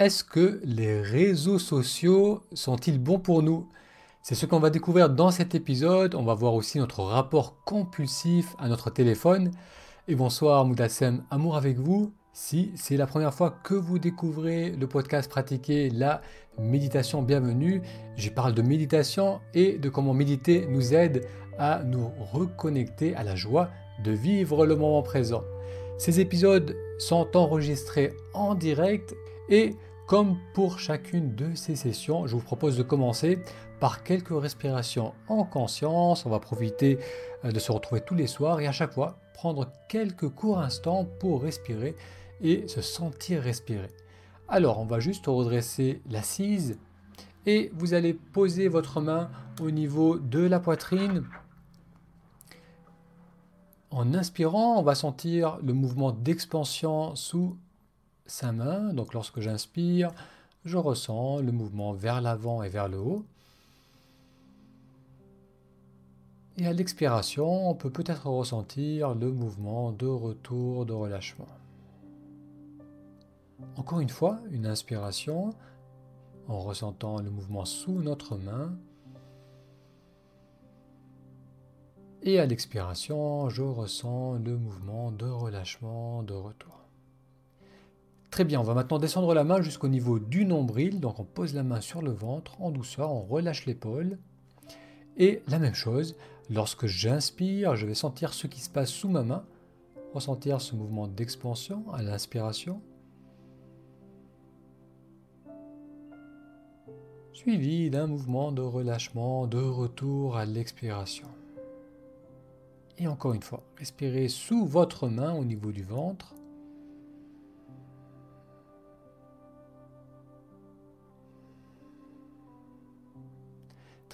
Est-ce que les réseaux sociaux sont-ils bons pour nous? C'est ce qu'on va découvrir dans cet épisode. On va voir aussi notre rapport compulsif à notre téléphone. Et bonsoir Moutassem, amour avec vous. Si c'est la première fois que vous découvrez le podcast Pratiquer la méditation, bienvenue. J'y parle de méditation et de comment méditer nous aide à nous reconnecter à la joie de vivre le moment présent. Ces épisodes sont enregistrés en direct et comme pour chacune de ces sessions, je vous propose de commencer par quelques respirations en conscience. On va profiter euh, de se retrouver tous les soirs et à chaque fois prendre quelques courts instants pour respirer et se sentir respirer. Alors, on va juste redresser l'assise et vous allez poser votre main au niveau de la poitrine. En inspirant, on va sentir le mouvement d'expansion sous sa main. Donc lorsque j'inspire, je ressens le mouvement vers l'avant et vers le haut. Et à l'expiration, on peut peut-être ressentir le mouvement de retour, de relâchement. Encore une fois, une inspiration en ressentant le mouvement sous notre main. Et à l'expiration, je ressens le mouvement de relâchement, de retour. Très bien, on va maintenant descendre la main jusqu'au niveau du nombril. Donc on pose la main sur le ventre en douceur, on relâche l'épaule. Et la même chose, lorsque j'inspire, je vais sentir ce qui se passe sous ma main, ressentir ce mouvement d'expansion à l'inspiration. Suivi d'un mouvement de relâchement, de retour à l'expiration. Et encore une fois, respirez sous votre main au niveau du ventre.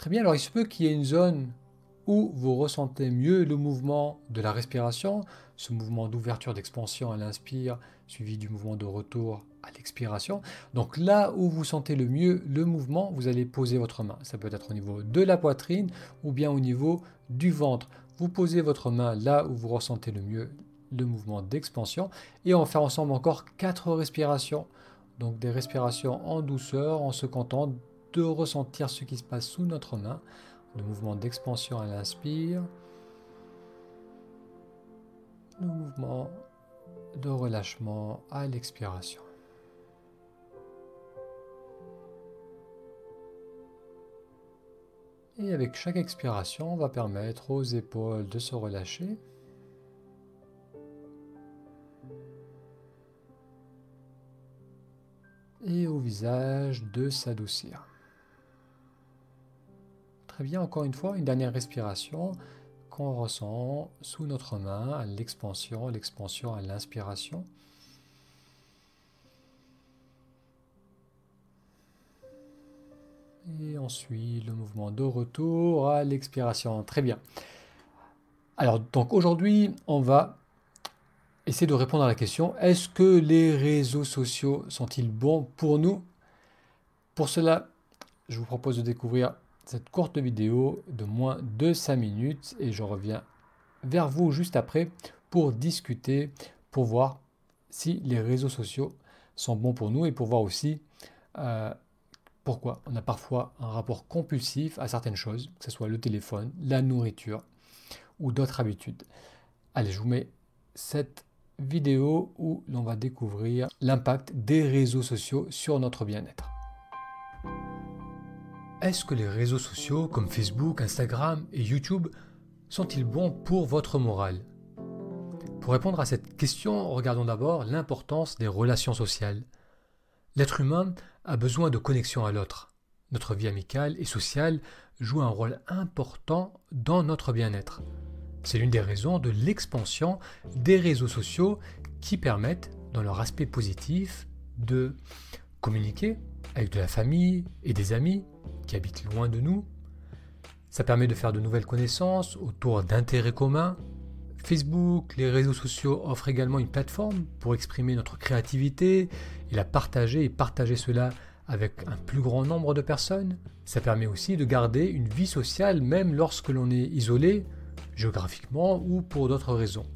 Très bien, alors il se peut qu'il y ait une zone où vous ressentez mieux le mouvement de la respiration, ce mouvement d'ouverture, d'expansion à l'inspire, suivi du mouvement de retour à l'expiration. Donc là où vous sentez le mieux le mouvement, vous allez poser votre main. Ça peut être au niveau de la poitrine ou bien au niveau du ventre. Vous posez votre main là où vous ressentez le mieux le mouvement d'expansion et on va faire ensemble encore quatre respirations. Donc des respirations en douceur en se contentant de ressentir ce qui se passe sous notre main, le mouvement d'expansion à l'inspire, le mouvement de relâchement à l'expiration. Et avec chaque expiration, on va permettre aux épaules de se relâcher. Et au visage de s'adoucir. Bien, encore une fois, une dernière respiration qu'on ressent sous notre main à l'expansion, l'expansion à l'inspiration. Et ensuite le mouvement de retour à l'expiration. Très bien. Alors donc aujourd'hui, on va essayer de répondre à la question est-ce que les réseaux sociaux sont-ils bons pour nous? Pour cela, je vous propose de découvrir cette courte vidéo de moins de 5 minutes et je reviens vers vous juste après pour discuter, pour voir si les réseaux sociaux sont bons pour nous et pour voir aussi euh, pourquoi on a parfois un rapport compulsif à certaines choses, que ce soit le téléphone, la nourriture ou d'autres habitudes. Allez, je vous mets cette vidéo où l'on va découvrir l'impact des réseaux sociaux sur notre bien-être. Est-ce que les réseaux sociaux comme Facebook, Instagram et YouTube sont-ils bons pour votre morale? Pour répondre à cette question, regardons d'abord l'importance des relations sociales. L'être humain a besoin de connexion à l'autre. Notre vie amicale et sociale joue un rôle important dans notre bien-être. C'est l'une des raisons de l'expansion des réseaux sociaux qui permettent, dans leur aspect positif, de communiquer avec de la famille et des amis, qui habitent loin de nous. Ça permet de faire de nouvelles connaissances autour d'intérêts communs. Facebook, les réseaux sociaux offrent également une plateforme pour exprimer notre créativité et la partager et partager cela avec un plus grand nombre de personnes. Ça permet aussi de garder une vie sociale même lorsque l'on est isolé, géographiquement ou pour d'autres raisons.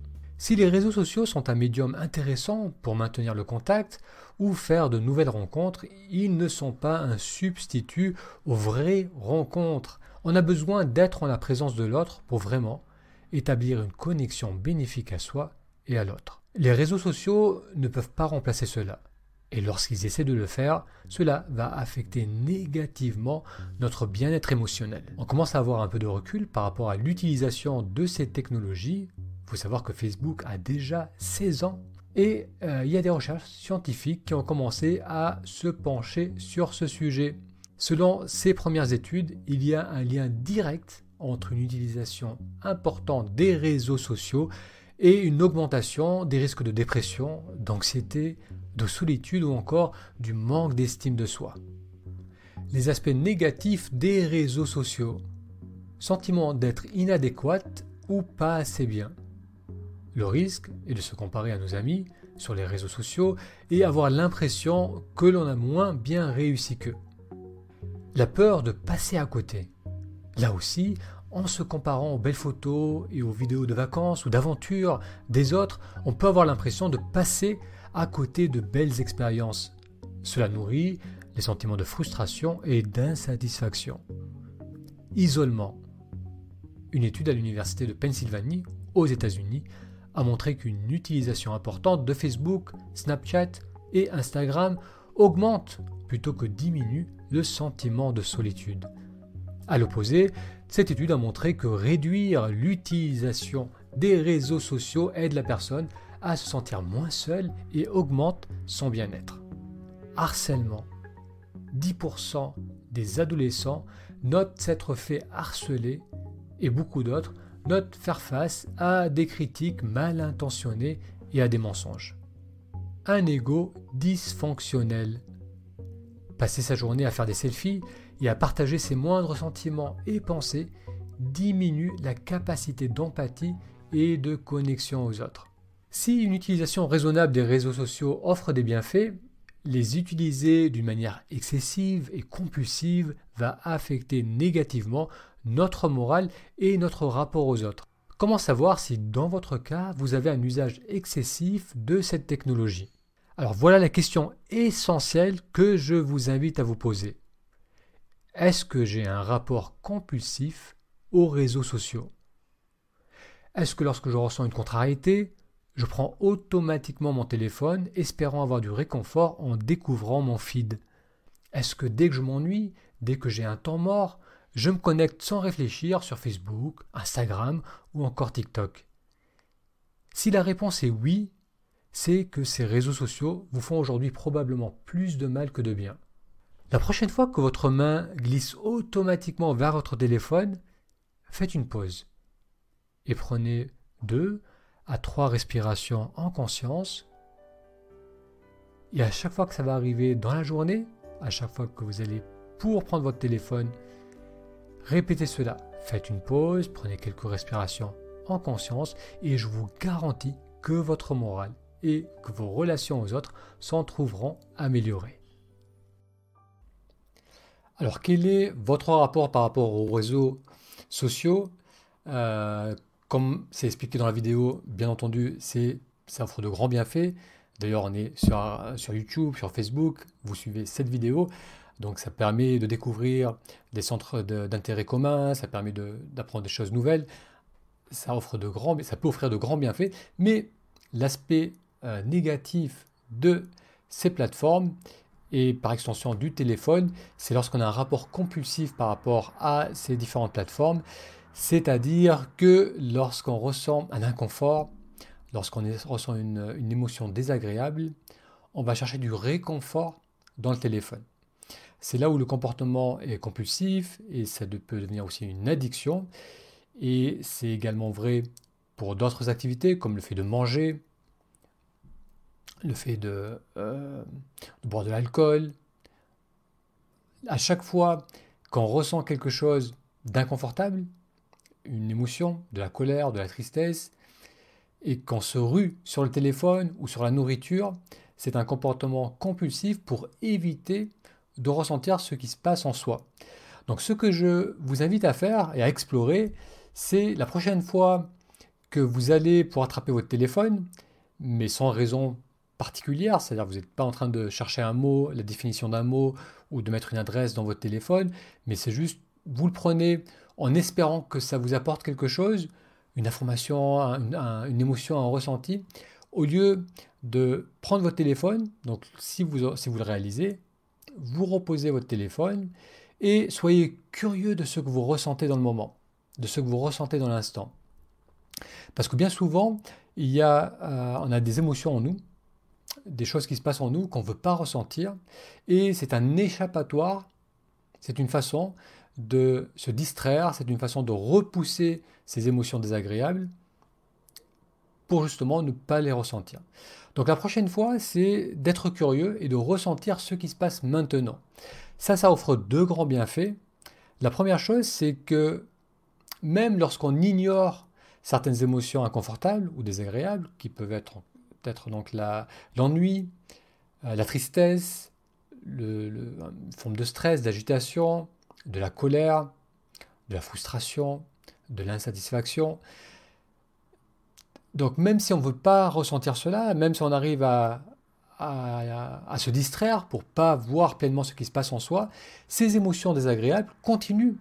Si les réseaux sociaux sont un médium intéressant pour maintenir le contact ou faire de nouvelles rencontres, ils ne sont pas un substitut aux vraies rencontres. On a besoin d'être en la présence de l'autre pour vraiment établir une connexion bénéfique à soi et à l'autre. Les réseaux sociaux ne peuvent pas remplacer cela. Et lorsqu'ils essaient de le faire, cela va affecter négativement notre bien-être émotionnel. On commence à avoir un peu de recul par rapport à l'utilisation de ces technologies. Faut savoir que Facebook a déjà 16 ans et euh, il y a des recherches scientifiques qui ont commencé à se pencher sur ce sujet. Selon ces premières études, il y a un lien direct entre une utilisation importante des réseaux sociaux et une augmentation des risques de dépression, d'anxiété, de solitude ou encore du manque d'estime de soi. Les aspects négatifs des réseaux sociaux. Sentiment d'être inadéquat ou pas assez bien. Le risque est de se comparer à nos amis sur les réseaux sociaux et avoir l'impression que l'on a moins bien réussi qu'eux. La peur de passer à côté. Là aussi, en se comparant aux belles photos et aux vidéos de vacances ou d'aventures des autres, on peut avoir l'impression de passer à côté de belles expériences. Cela nourrit les sentiments de frustration et d'insatisfaction. Isolement. Une étude à l'Université de Pennsylvanie, aux États-Unis, a montré qu'une utilisation importante de Facebook, Snapchat et Instagram augmente plutôt que diminue le sentiment de solitude. A l'opposé, cette étude a montré que réduire l'utilisation des réseaux sociaux aide la personne à se sentir moins seule et augmente son bien-être. Harcèlement. 10% des adolescents notent s'être fait harceler et beaucoup d'autres notent faire face à des critiques mal intentionnées et à des mensonges. Un ego dysfonctionnel. Passer sa journée à faire des selfies et à partager ses moindres sentiments et pensées diminue la capacité d'empathie et de connexion aux autres. Si une utilisation raisonnable des réseaux sociaux offre des bienfaits, les utiliser d'une manière excessive et compulsive va affecter négativement notre morale et notre rapport aux autres. Comment savoir si dans votre cas vous avez un usage excessif de cette technologie? Alors voilà la question essentielle que je vous invite à vous poser. Est-ce que j'ai un rapport compulsif aux réseaux sociaux? Est-ce que lorsque je ressens une contrariété, je prends automatiquement mon téléphone espérant avoir du réconfort en découvrant mon feed? Est-ce que dès que je m'ennuie, dès que j'ai un temps mort, je me connecte sans réfléchir sur Facebook, Instagram ou encore TikTok Si la réponse est oui, c'est que ces réseaux sociaux vous font aujourd'hui probablement plus de mal que de bien. La prochaine fois que votre main glisse automatiquement vers votre téléphone, faites une pause et prenez deux à trois respirations en conscience. Et à chaque fois que ça va arriver dans la journée, à chaque fois que vous allez pour prendre votre téléphone, répétez cela. Faites une pause, prenez quelques respirations en conscience et je vous garantis que votre morale et que vos relations aux autres s'en trouveront améliorées. Alors, quel est votre rapport par rapport aux réseaux sociaux? Euh, Comme c'est expliqué dans la vidéo, bien entendu, c'est, ça offre de grands bienfaits. D'ailleurs, on est sur, sur YouTube, sur Facebook, vous suivez cette vidéo. Donc ça permet de découvrir des centres d'intérêt communs, ça permet d'apprendre des choses nouvelles. Ça, offre de grands, ça peut offrir de grands bienfaits, mais l'aspect euh, négatif de ces plateformes, et par extension du téléphone, c'est lorsqu'on a un rapport compulsif par rapport à ces différentes plateformes, c'est-à-dire que lorsqu'on ressent un inconfort, lorsqu'on ressent une, émotion désagréable, on va chercher du réconfort dans le téléphone. C'est là où le comportement est compulsif et ça peut devenir aussi une addiction. Et c'est également vrai pour d'autres activités comme le fait de manger, le fait de, euh, boire de l'alcool. À chaque fois qu'on ressent quelque chose d'inconfortable, une émotion, de la colère, de la tristesse, et qu'on se rue sur le téléphone ou sur la nourriture, c'est un comportement compulsif pour éviter de ressentir ce qui se passe en soi. Donc ce que je vous invite à faire et à explorer, c'est la prochaine fois que vous allez pour attraper votre téléphone, mais sans raison particulière, c'est-à-dire vous n'êtes pas en train de chercher un mot, la définition d'un mot, ou de mettre une adresse dans votre téléphone, mais c'est juste, vous le prenez en espérant que ça vous apporte quelque chose, une information, une émotion, un ressenti, au lieu de prendre votre téléphone, donc si vous, si vous le réalisez, vous reposez votre téléphone et soyez curieux de ce que vous ressentez dans le moment, de ce que vous ressentez dans l'instant. Parce que bien souvent, il y a, euh, on a des émotions en nous, des choses qui se passent en nous qu'on ne veut pas ressentir, et c'est un échappatoire, c'est une façon de se distraire, c'est une façon de repousser ces émotions désagréables pour justement ne pas les ressentir. Donc la prochaine fois, c'est d'être curieux et de ressentir ce qui se passe maintenant. Ça, ça offre deux grands bienfaits. La première chose, c'est que même lorsqu'on ignore certaines émotions inconfortables ou désagréables, qui peuvent être donc l'ennui, la, euh, la, tristesse, une forme de stress, d'agitation, de la colère, de la frustration, de l'insatisfaction, donc même si on ne veut pas ressentir cela, même si on arrive à, se distraire pour pas voir pleinement ce qui se passe en soi, ces émotions désagréables continuent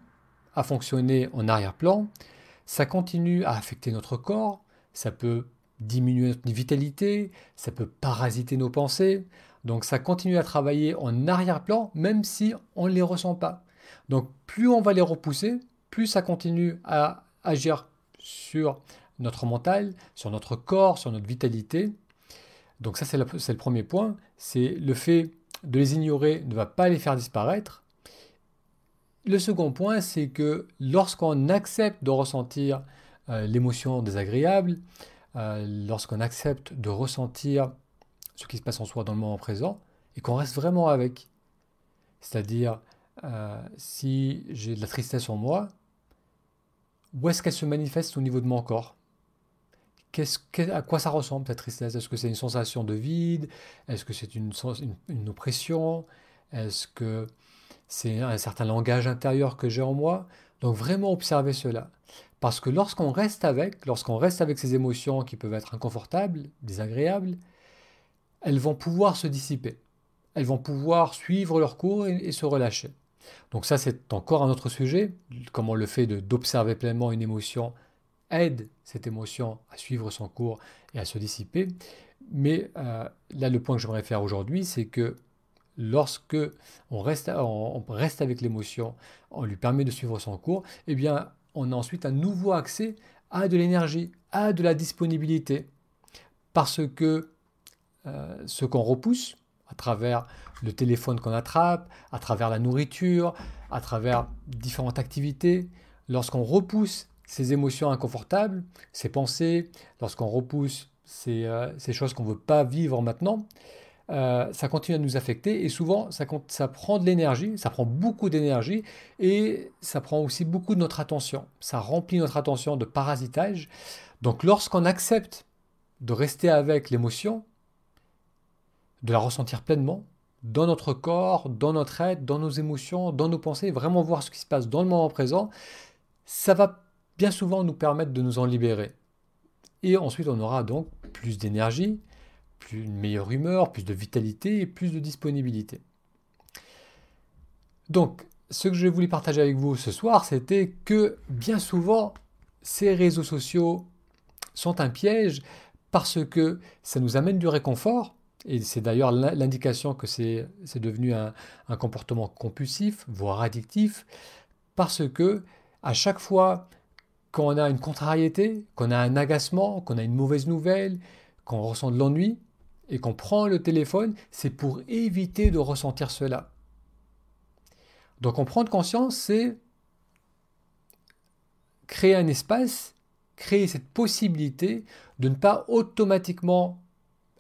à fonctionner en arrière-plan, ça continue à affecter notre corps, ça peut diminuer notre vitalité, ça peut parasiter nos pensées, donc ça continue à travailler en arrière-plan même si on ne les ressent pas. Donc plus on va les repousser, plus ça continue à agir sur notre mental, sur notre corps, sur notre vitalité. Donc ça, c'est le premier point. C'est le fait de les ignorer ne va pas les faire disparaître. Le second point, c'est que lorsqu'on accepte de ressentir euh, l'émotion désagréable, euh, lorsqu'on accepte de ressentir ce qui se passe en soi dans le moment présent, et qu'on reste vraiment avec, c'est-à-dire euh, si j'ai de la tristesse en moi, où est-ce qu'elle se manifeste au niveau de mon corps? À quoi ça ressemble cette tristesse? Est-ce que c'est une sensation de vide? Est-ce que c'est une, une, oppression? Est-ce que c'est un certain langage intérieur que j'ai en moi? Donc vraiment observer cela. Parce que lorsqu'on reste avec, lorsqu'on reste avec ces émotions qui peuvent être inconfortables, désagréables, elles vont pouvoir se dissiper. Elles vont pouvoir suivre leur cours et, se relâcher. Donc ça, c'est encore un autre sujet, comment le fait d'observer pleinement une émotion aide cette émotion à suivre son cours et à se dissiper. Mais euh, là, le point que j'aimerais faire aujourd'hui, c'est que lorsque on reste, on reste avec l'émotion, on lui permet de suivre son cours, eh bien, on a ensuite un nouveau accès à de l'énergie, à de la disponibilité. Parce que euh, ce qu'on repousse, à travers le téléphone qu'on attrape, à travers la nourriture, à travers différentes activités, lorsqu'on repousse ces émotions inconfortables, ces pensées, lorsqu'on repousse ces, euh, choses qu'on ne veut pas vivre maintenant, euh, ça continue à nous affecter et souvent ça, ça prend de l'énergie, ça prend beaucoup d'énergie et ça prend aussi beaucoup de notre attention. Ça remplit notre attention de parasitage. Donc lorsqu'on accepte de rester avec l'émotion, de la ressentir pleinement, dans notre corps, dans notre être, dans nos émotions, dans nos pensées, vraiment voir ce qui se passe dans le moment présent, ça va bien souvent nous permettre de nous en libérer. Et ensuite, on aura donc plus d'énergie, plus une meilleure humeur, plus de vitalité et plus de disponibilité. Donc, ce que je voulais partager avec vous ce soir, c'était que bien souvent, ces réseaux sociaux sont un piège parce que ça nous amène du réconfort, et c'est d'ailleurs l'indication que c'est devenu un, un, comportement compulsif, voire addictif, parce que à chaque fois quand on a une contrariété, qu'on a un agacement, qu'on a une mauvaise nouvelle, qu'on ressent de l'ennui et qu'on prend le téléphone, c'est pour éviter de ressentir cela. Donc en prendre conscience, c'est créer un espace, créer cette possibilité de ne pas automatiquement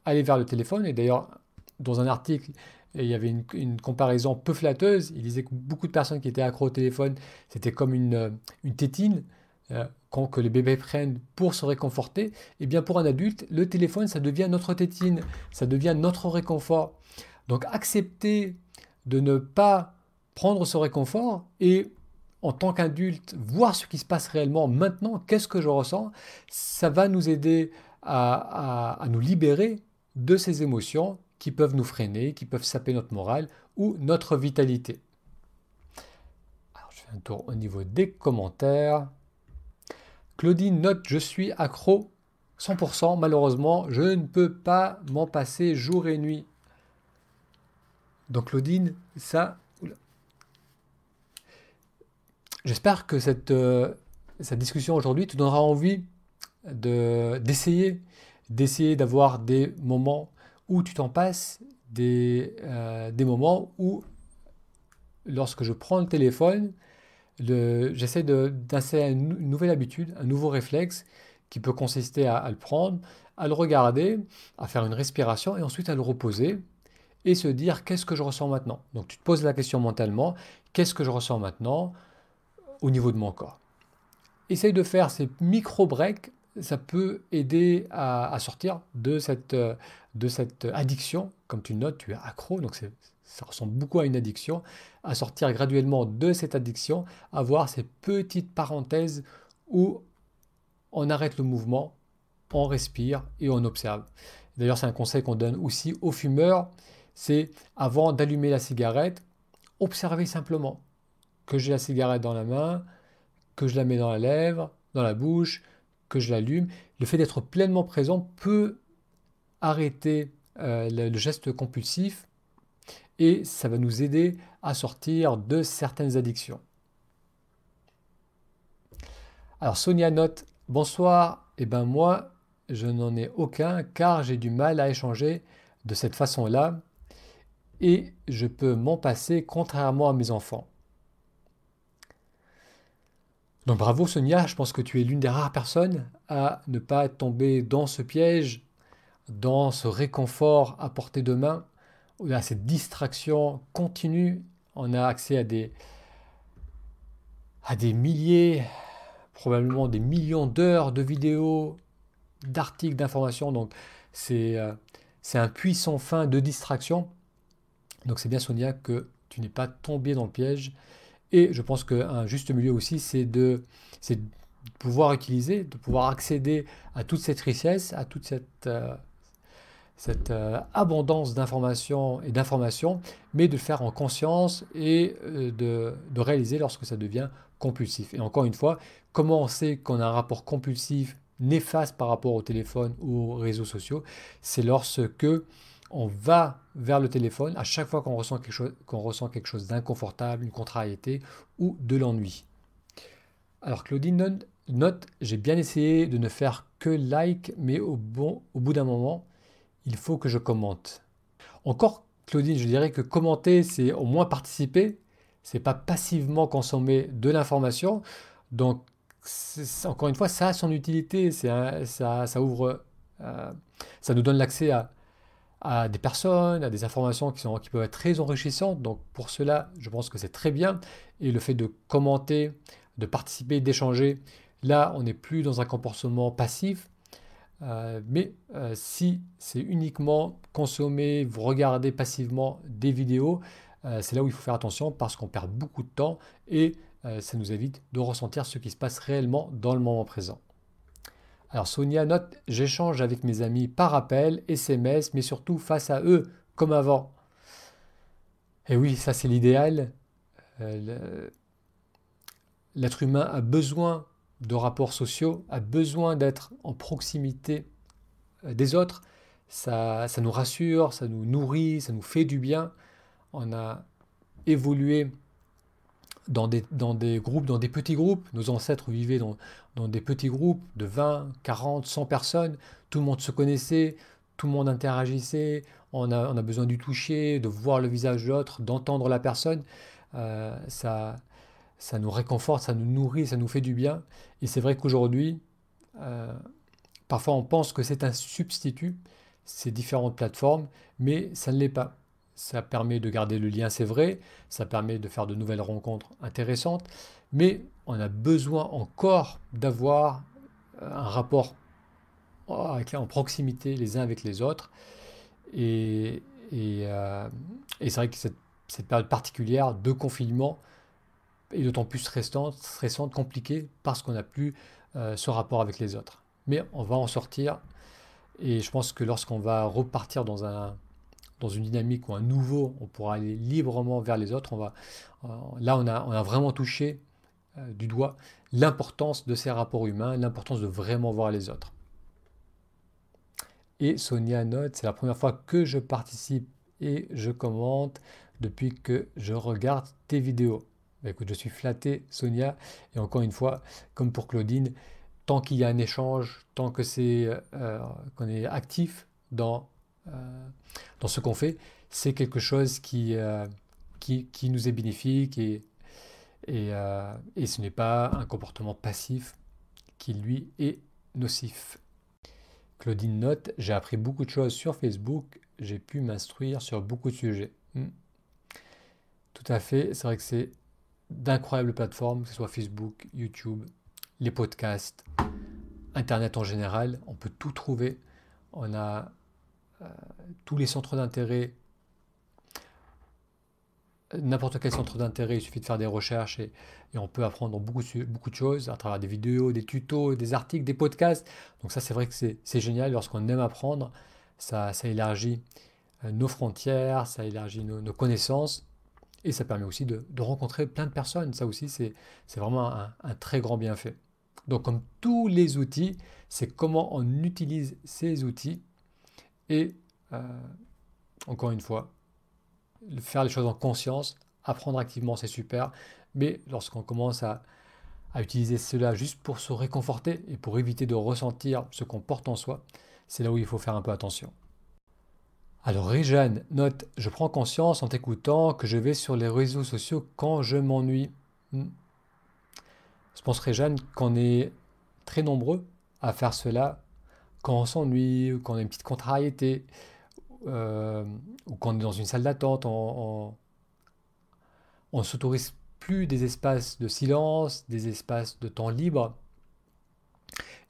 aller vers le téléphone. Et d'ailleurs, dans un article, il y avait une, comparaison peu flatteuse. Il disait que beaucoup de personnes qui étaient accro au téléphone, c'était comme une, une tétine. Euh, que les bébés prennent pour se réconforter, eh bien pour un adulte, le téléphone, ça devient notre tétine, ça devient notre réconfort. Donc accepter de ne pas prendre ce réconfort et en tant qu'adulte, voir ce qui se passe réellement maintenant, qu'est-ce que je ressens, ça va nous aider à, nous libérer de ces émotions qui peuvent nous freiner, qui peuvent saper notre morale ou notre vitalité. Alors, je fais un tour au niveau des commentaires. Claudine note Je suis accro 100%. Malheureusement, je ne peux pas m'en passer jour et nuit. Donc, Claudine, ça. J'espère que cette, euh, cette discussion aujourd'hui te donnera envie d'essayer d'essayer d'avoir des moments où tu t'en passes, des, euh, des moments où, lorsque je prends le téléphone, j'essaie d'installer une nouvelle habitude, un nouveau réflexe qui peut consister à, le prendre, à le regarder, à faire une respiration et ensuite à le reposer et se dire qu'est-ce que je ressens maintenant. Donc tu te poses la question mentalement, qu'est-ce que je ressens maintenant au niveau de mon corps? Essaye de faire ces micro-breaks, ça peut aider à, sortir de cette, de cette addiction. Comme tu notes, tu es accro, donc ça ressemble beaucoup à une addiction, à sortir graduellement de cette addiction, à voir ces petites parenthèses où on arrête le mouvement, on respire et on observe. D'ailleurs, c'est un conseil qu'on donne aussi aux fumeurs, c'est avant d'allumer la cigarette, observer simplement que j'ai la cigarette dans la main, que je la mets dans la lèvre, dans la bouche, que je l'allume. Le fait d'être pleinement présent peut arrêter euh, le, geste compulsif et ça va nous aider à sortir de certaines addictions. Alors Sonia note Bonsoir, et eh ben moi je n'en ai aucun car j'ai du mal à échanger de cette façon-là et je peux m'en passer contrairement à mes enfants. Donc bravo Sonia, je pense que tu es l'une des rares personnes à ne pas tomber dans ce piège, dans ce réconfort à portée de main, à cette distraction continue. On a accès à des, milliers, probablement des millions d'heures de vidéos, d'articles, d'informations. Donc c'est euh, un puissant fin de distraction. Donc c'est bien Sonia que tu n'es pas tombé dans le piège. Et je pense qu'un juste milieu aussi, c'est de, pouvoir utiliser, de pouvoir accéder à toute cette richesse, à toute cette, euh, euh, abondance d'informations et d'informations, mais de le faire en conscience et de, de réaliser lorsque ça devient compulsif. Et encore une fois, comment on sait qu'on a un rapport compulsif néfaste par rapport au téléphone ou aux réseaux sociaux? C'est lorsque on va vers le téléphone à chaque fois qu'on ressent quelque chose, qu'on ressent quelque chose d'inconfortable, une contrariété ou de l'ennui. Alors Claudine note, j'ai bien essayé de ne faire que like, mais au, bout d'un moment, il faut que je commente. Encore Claudine, je dirais que commenter, c'est au moins participer, c'est pas passivement consommer de l'information. Donc, encore une fois, ça a son utilité. ça, ouvre, euh, ça nous donne l'accès à, à, des personnes, à des informations qui, sont, qui peuvent être très enrichissantes. Donc, pour cela, je pense que c'est très bien. Et le fait de commenter, de participer, d'échanger, là, on n'est plus dans un comportement passif. Euh, mais euh, si c'est uniquement consommer, vous regardez passivement des vidéos, euh, c'est là où il faut faire attention parce qu'on perd beaucoup de temps et ça nous évite de ressentir ce qui se passe réellement dans le moment présent. Alors Sonia note, j'échange avec mes amis par appel, SMS, mais surtout face à eux, comme avant. Et oui, ça c'est l'idéal. Euh, l'être humain a besoin de rapports sociaux, a besoin d'être en proximité des autres. ça nous rassure, ça nous nourrit, ça nous fait du bien on a évolué dans des, dans des groupes, dans des petits groupes. Nos ancêtres vivaient dans, des petits groupes de 20, 40, 100 personnes. Tout le monde se connaissait, tout le monde interagissait. On a, on a besoin du toucher, de voir le visage de l'autre, d'entendre la personne. Euh, ça, ça nous réconforte, ça nous nourrit, ça nous fait du bien. Et c'est vrai qu'aujourd'hui, euh, parfois on pense que c'est un substitut, ces différentes plateformes, mais ça ne l'est pas ça permet de garder le lien, c'est vrai, ça permet de faire de nouvelles rencontres intéressantes, mais on a besoin encore d'avoir euh, un rapport en proximité les uns avec les autres. Et, euh, c'est vrai que cette, période particulière de confinement et d'autant plus stressante, stressante, compliquée, parce qu'on n'a plus euh, ce rapport avec les autres. Mais on va en sortir, et je pense que lorsqu'on va repartir dans, un, dans une dynamique ou un nouveau, on pourra aller librement vers les autres. On va, euh, là, on a, vraiment touché euh, du doigt l'importance de ces rapports humains, l'importance de vraiment voir les autres. Et Sonia note, c'est la première fois que je participe et je commente depuis que je regarde tes vidéos. Bah, écoute, je suis flatté, Sonia. Et encore une fois, comme pour Claudine, tant qu'il y a un échange, tant que c'est euh, qu'on est actif dans, dans ce qu'on fait, c'est quelque chose qui, euh, qui, qui, nous est bénéfique et, et, et ce n'est pas un comportement passif qui, lui, est nocif. Claudine note, j'ai appris beaucoup de choses sur Facebook, j'ai pu m'instruire sur beaucoup de sujets. Hmm. Tout à fait, c'est vrai que c'est d'incroyables plateformes, que ce soit Facebook, YouTube, les podcasts, Internet en général. On peut tout trouver. On a euh, tous les centres d'intérêt. N'importe quel centre d'intérêt, il suffit de faire des recherches et, on peut apprendre beaucoup, beaucoup de choses à travers des vidéos, des tutos, des articles, des podcasts. Donc ça, c'est vrai que c'est génial lorsqu'on aime apprendre. Ça, ça élargit euh, nos frontières, ça élargit nos connaissances. Et ça permet aussi de, rencontrer plein de personnes. Ça aussi, c'est vraiment un, très grand bienfait. Donc, comme tous les outils, c'est comment on utilise ces outils. Et euh, encore une fois, faire les choses en conscience, apprendre activement, c'est super. Mais lorsqu'on commence à, utiliser cela juste pour se réconforter et pour éviter de ressentir ce qu'on porte en soi, c'est là où il faut faire un peu attention. Alors Réjeanne note Je prends conscience en t'écoutant que je vais sur les réseaux sociaux quand je m'ennuie. Hmm. Je pense Réjeanne qu'on est très nombreux à faire cela quand on s'ennuie, quand on a une petite contrariété, euh, ou quand on est dans une salle d'attente, on ne s'autorise plus des espaces de silence, des espaces de temps libre.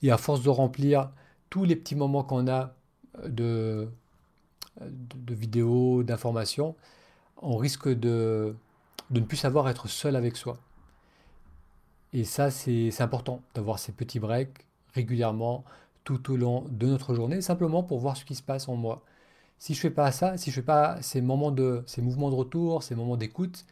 Et à force de remplir tous les petits moments qu'on a de, de, vidéos, d'informations, on risque de, de ne plus savoir être seul avec soi. Et ça, c'est important d'avoir ces petits breaks régulièrement tout au long de notre journée, simplement pour voir ce qui se passe en moi. Si je fais pas ça, si je fais pas ces moments de, ces mouvements de retour, ces moments d'écoute,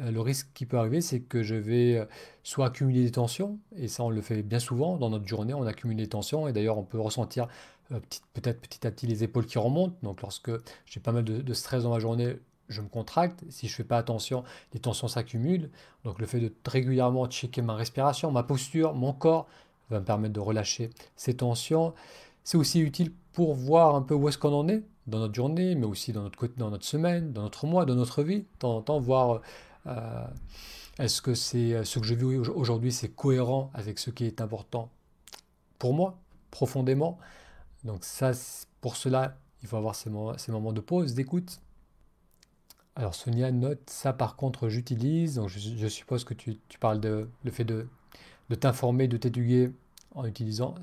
euh, le risque qui peut arriver, c'est que je vais euh, soit accumuler des tensions, et ça on le fait bien souvent dans notre journée, on accumule des tensions, et d'ailleurs on peut ressentir euh, peut-être petit à petit les épaules qui remontent. Donc lorsque j'ai pas mal de, stress dans ma journée, je me contracte. Si je fais pas attention, les tensions s'accumulent. Donc le fait de régulièrement checker ma respiration, ma posture, mon corps, va me permettre de relâcher ces tensions. C'est aussi utile pour voir un peu où est-ce qu'on en est dans notre journée, mais aussi dans notre, dans notre semaine, dans notre mois, dans notre vie. De temps en temps, voir euh, est-ce que c'est ce que je vis aujourd'hui, c'est cohérent avec ce qui est important pour moi, profondément. Donc ça, pour cela, il faut avoir ces moments, de pause, d'écoute. Alors Sonia note, ça par contre j'utilise, donc je, suppose que tu, parles de le fait de, de t'informer, de t'éduquer en utilisant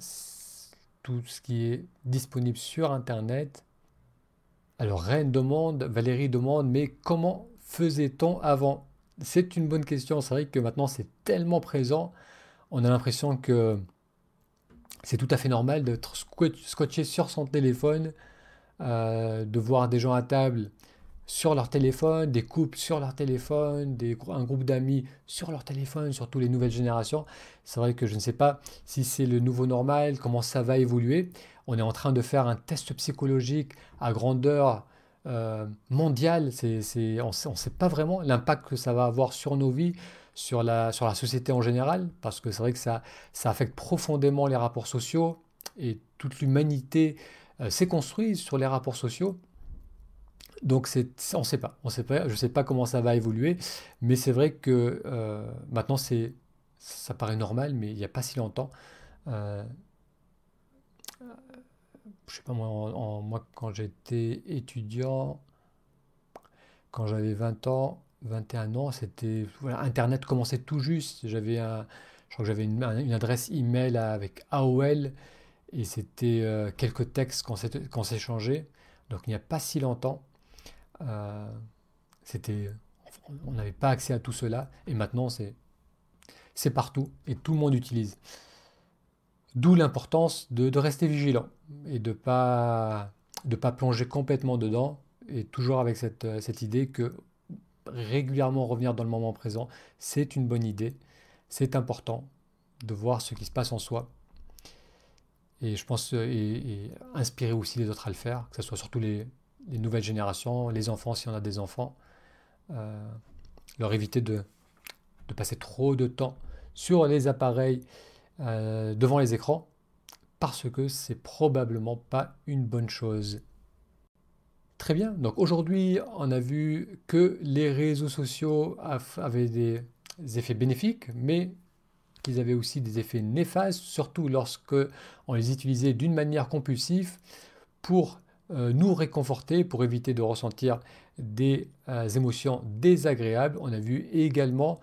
tout ce qui est disponible sur Internet. Alors Reine demande, Valérie demande, mais comment faisait-on avant? C'est une bonne question, c'est vrai que maintenant c'est tellement présent, on a l'impression que c'est tout à fait normal d'être scotché sur son téléphone, euh, de voir des gens à table sur leur téléphone, des couples sur leur téléphone, des, un groupe d'amis sur leur téléphone, surtout les nouvelles générations. C'est vrai que je ne sais pas si c'est le nouveau normal, comment ça va évoluer. On est en train de faire un test psychologique à grandeur euh, mondiale. On ne sait pas vraiment l'impact que ça va avoir sur nos vies, sur la, sur la société en général, parce que c'est vrai que ça, ça affecte profondément les rapports sociaux et toute l'humanité euh, s'est construite sur les rapports sociaux. Donc on ne sait pas, on sait pas, je ne sais pas comment ça va évoluer, mais c'est vrai que euh, maintenant ça paraît normal, mais il n'y a pas si longtemps, euh, je sais pas moi, quand j'étais étudiant, quand j'avais 20 ans, 21 ans, c'était Internet commençait tout juste. J'avais je crois que j'avais une, adresse email avec AOL et c'était euh, quelques textes qu'on s'échangeait. Donc il n'y a pas si longtemps, euh, c'était, on n'avait pas accès à tout cela et maintenant c'est c'est partout et tout le monde utilise. D'où l'importance de, rester vigilant et de ne pas, de pas plonger complètement dedans et toujours avec cette, cette idée que régulièrement revenir dans le moment présent, c'est une bonne idée, c'est important de voir ce qui se passe en soi. Et je pense et, inspirer aussi les autres à le faire, que ce soit surtout les, nouvelles générations, les enfants si on a des enfants, euh, leur éviter de, passer trop de temps sur les appareils euh, devant les écrans parce que c'est probablement pas une bonne chose. Très bien, donc aujourd'hui on a vu que les réseaux sociaux avaient des effets bénéfiques, mais qu'ils avaient aussi des effets néfastes, surtout lorsque on les utilisait d'une manière compulsive pour nous réconforter, pour éviter de ressentir des euh, émotions désagréables. On a vu également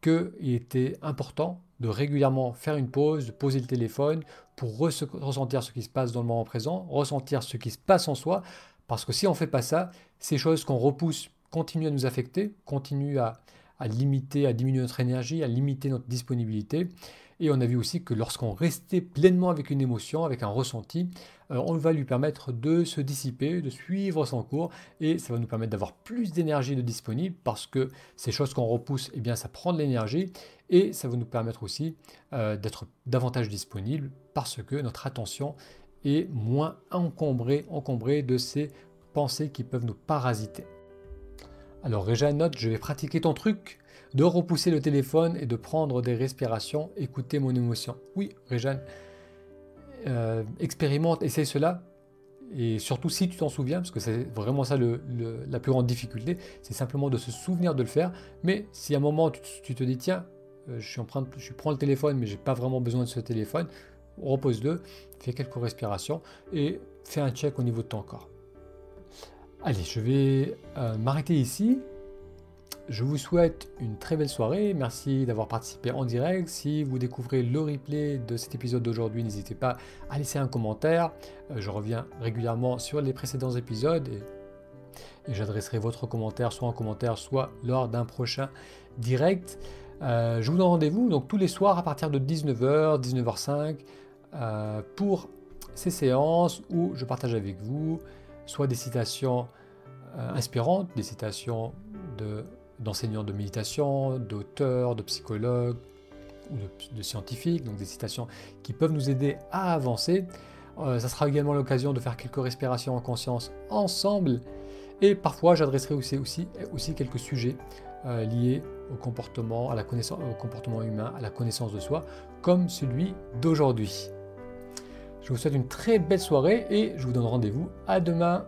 qu'il était important de régulièrement faire une pause, de poser le téléphone pour ressentir ce qui se passe dans le moment présent, ressentir ce qui se passe en soi, parce que si on ne fait pas ça, ces choses qu'on repousse continuent à nous affecter, continuent à, limiter, à diminuer notre énergie, à limiter notre disponibilité. Et on a vu aussi que lorsqu'on restait pleinement avec une émotion, avec un ressenti, euh, on va lui permettre de se dissiper, de suivre son cours, et ça va nous permettre d'avoir plus d'énergie de disponible parce que ces choses qu'on repousse, eh bien, ça prend de l'énergie, et ça va nous permettre aussi euh, d'être davantage disponible parce que notre attention est moins encombrée, encombrée de ces pensées qui peuvent nous parasiter. Alors Réjean note, je vais pratiquer ton truc de repousser le téléphone et de prendre des respirations, écouter mon émotion. Oui, Réjeanne, euh, expérimente, essaye cela. Et surtout si tu t'en souviens, parce que c'est vraiment ça la plus grande difficulté, c'est simplement de se souvenir de le faire. Mais si à un moment tu, te dis, tiens, euh, je, prends le téléphone, mais j'ai pas vraiment besoin de ce téléphone, repose-le, fais quelques respirations et fais un check au niveau de ton corps. Allez, je vais euh, m'arrêter ici. Je vous souhaite une très belle soirée. Merci d'avoir participé en direct. Si vous découvrez le replay de cet épisode d'aujourd'hui, n'hésitez pas à laisser un commentaire. Euh, je reviens régulièrement sur les précédents épisodes et, j'adresserai votre commentaire soit en commentaire, soit lors d'un prochain direct. Euh, je vous donne rendez-vous donc tous les soirs à partir de 19h, 19h05 euh, pour ces séances où je partage avec vous soit des citations inspirantes, des citations de d'enseignants de méditation, d'auteurs, de psychologues ou de, scientifiques, donc des citations qui peuvent nous aider à avancer. Euh, ça sera également l'occasion de faire quelques respirations en conscience ensemble. Et parfois, j'adresserai aussi, aussi, quelques sujets euh, liés au comportement, à la connaissance, au comportement humain, à la connaissance de soi, comme celui d'aujourd'hui. Je vous souhaite une très belle soirée et je vous donne rendez-vous à demain.